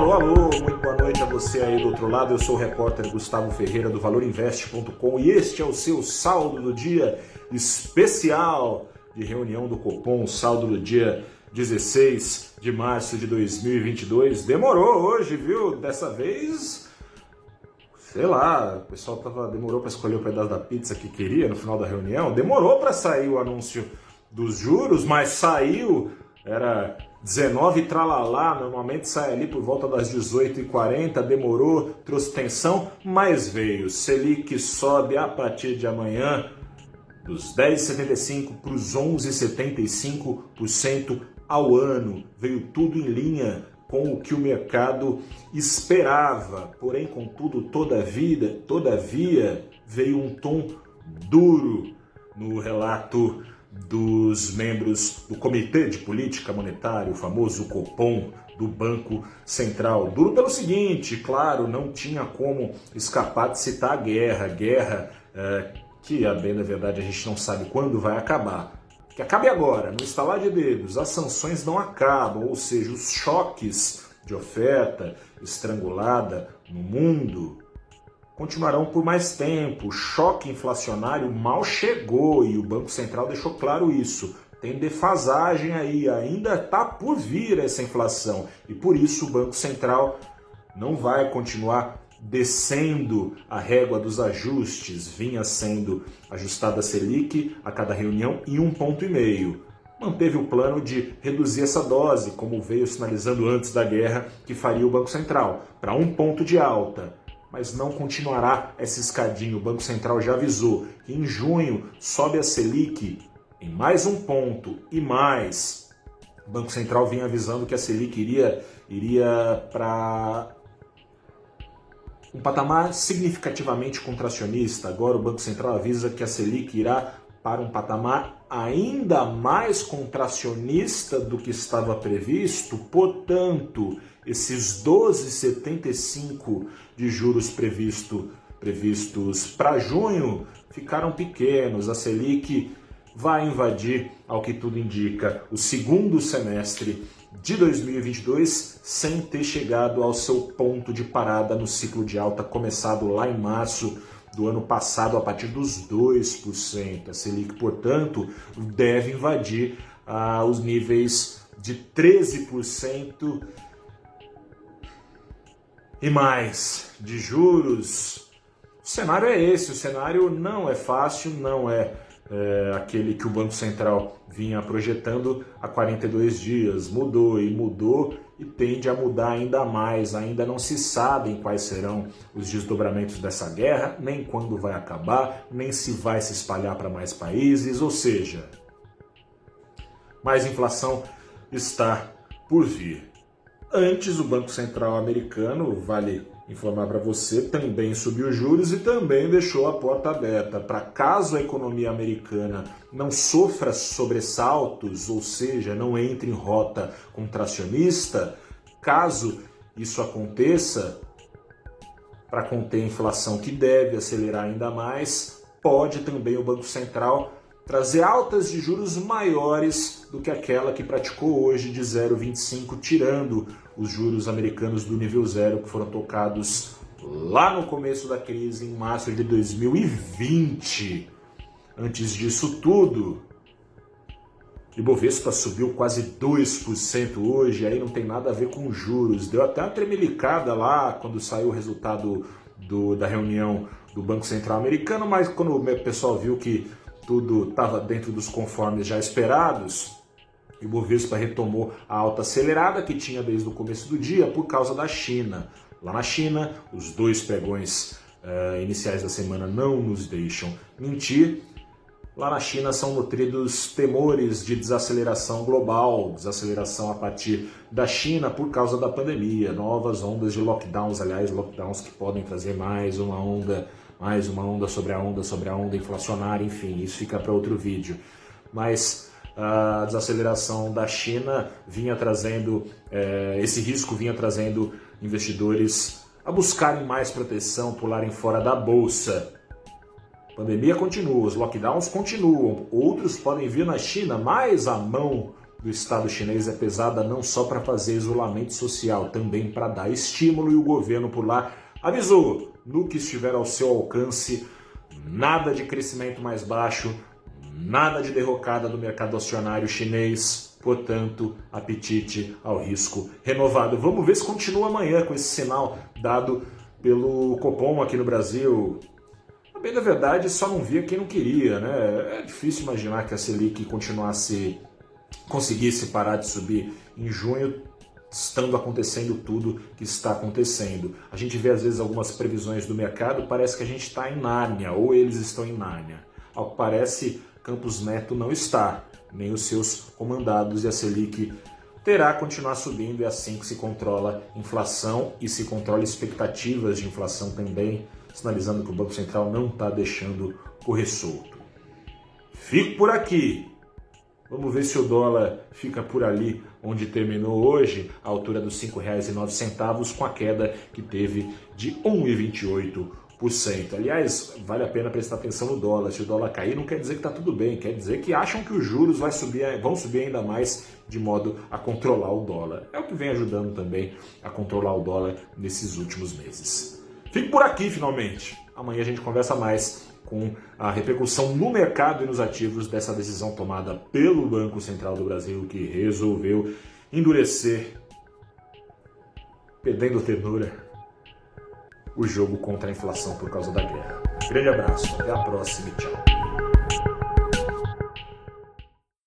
Alô, alô, muito boa noite a você aí do outro lado. Eu sou o repórter Gustavo Ferreira do ValorInvest.com e este é o seu saldo do dia especial de reunião do Copom, saldo do dia 16 de março de 2022. Demorou hoje, viu? Dessa vez, sei lá, o pessoal tava, demorou para escolher o pedaço da pizza que queria no final da reunião. Demorou para sair o anúncio dos juros, mas saiu, era 19 tralalá, normalmente sai ali por volta das 18h40, demorou, trouxe tensão, mas veio. Selic sobe a partir de amanhã dos 10,75 para os 11,75% ao ano. Veio tudo em linha com o que o mercado esperava. Porém, contudo, todavia, todavia veio um tom duro no relato dos membros do Comitê de Política Monetária, o famoso Copom do Banco Central. Duro pelo seguinte, claro, não tinha como escapar de citar a guerra, guerra é, que, a bem da verdade, a gente não sabe quando vai acabar. Que acabe agora, no estalar de dedos, as sanções não acabam, ou seja, os choques de oferta estrangulada no mundo continuarão por mais tempo. O choque inflacionário mal chegou e o Banco Central deixou claro isso. Tem defasagem aí, ainda está por vir essa inflação e por isso o Banco Central não vai continuar descendo a régua dos ajustes, vinha sendo ajustada a Selic a cada reunião em um ponto e meio. Manteve o plano de reduzir essa dose, como veio sinalizando antes da guerra que faria o Banco Central, para um ponto de alta mas não continuará essa escadinha. O Banco Central já avisou que em junho sobe a Selic em mais um ponto e mais. O Banco Central vinha avisando que a Selic iria, iria para um patamar significativamente contracionista. Agora o Banco Central avisa que a Selic irá para um patamar ainda mais contracionista do que estava previsto, portanto, esses 12,75 de juros previsto, previstos para junho ficaram pequenos. A Selic vai invadir, ao que tudo indica, o segundo semestre de 2022 sem ter chegado ao seu ponto de parada no ciclo de alta começado lá em março do ano passado a partir dos 2%. A Selic, portanto, deve invadir ah, os níveis de 13% e mais de juros. O cenário é esse, o cenário não é fácil, não é, é aquele que o Banco Central vinha projetando há 42 dias. Mudou e mudou e tende a mudar ainda mais. Ainda não se sabem quais serão os desdobramentos dessa guerra, nem quando vai acabar, nem se vai se espalhar para mais países, ou seja, mais inflação está por vir. Antes, o Banco Central americano, vale informar para você, também subiu os juros e também deixou a porta aberta. Para caso a economia americana não sofra sobressaltos, ou seja, não entre em rota contracionista, caso isso aconteça, para conter a inflação que deve acelerar ainda mais, pode também o Banco Central trazer altas de juros maiores do que aquela que praticou hoje de 0,25, tirando os juros americanos do nível zero que foram tocados lá no começo da crise, em março de 2020. Antes disso tudo, Ibovespa subiu quase 2% hoje, aí não tem nada a ver com juros. Deu até uma tremelicada lá quando saiu o resultado do, da reunião do Banco Central americano, mas quando o pessoal viu que tudo estava dentro dos conformes já esperados, e o Bovespa retomou a alta acelerada que tinha desde o começo do dia por causa da China. Lá na China, os dois pregões uh, iniciais da semana não nos deixam mentir. Lá na China são nutridos temores de desaceleração global, desaceleração a partir da China por causa da pandemia, novas ondas de lockdowns, aliás, lockdowns que podem trazer mais uma onda mais uma onda sobre a onda sobre a onda inflacionária, enfim, isso fica para outro vídeo. Mas a desaceleração da China vinha trazendo, é, esse risco vinha trazendo investidores a buscarem mais proteção, pularem fora da bolsa. A pandemia continua, os lockdowns continuam, outros podem vir na China, mas a mão do Estado chinês é pesada não só para fazer isolamento social, também para dar estímulo e o governo por lá avisou no que estiver ao seu alcance, nada de crescimento mais baixo, nada de derrocada do mercado acionário chinês, portanto, apetite ao risco renovado. Vamos ver se continua amanhã com esse sinal dado pelo Copom aqui no Brasil. Bem, na verdade, só não via quem não queria, né? É difícil imaginar que a Selic continuasse, conseguisse parar de subir em junho, estando acontecendo tudo que está acontecendo. A gente vê às vezes algumas previsões do mercado, parece que a gente está em Nárnia, ou eles estão em Nárnia. Ao que parece, Campos Neto não está, nem os seus comandados, e a Selic terá que continuar subindo, é assim que se controla inflação e se controla expectativas de inflação também sinalizando que o Banco Central não está deixando correr solto. Fico por aqui. Vamos ver se o dólar fica por ali onde terminou hoje, à altura dos R$ 5,09, com a queda que teve de 1,28%. Aliás, vale a pena prestar atenção no dólar. Se o dólar cair, não quer dizer que está tudo bem, quer dizer que acham que os juros vai subir, vão subir ainda mais de modo a controlar o dólar. É o que vem ajudando também a controlar o dólar nesses últimos meses. Fique por aqui finalmente. Amanhã a gente conversa mais com a repercussão no mercado e nos ativos dessa decisão tomada pelo Banco Central do Brasil, que resolveu endurecer, perdendo ternura, o jogo contra a inflação por causa da guerra. Grande abraço, até a próxima e tchau.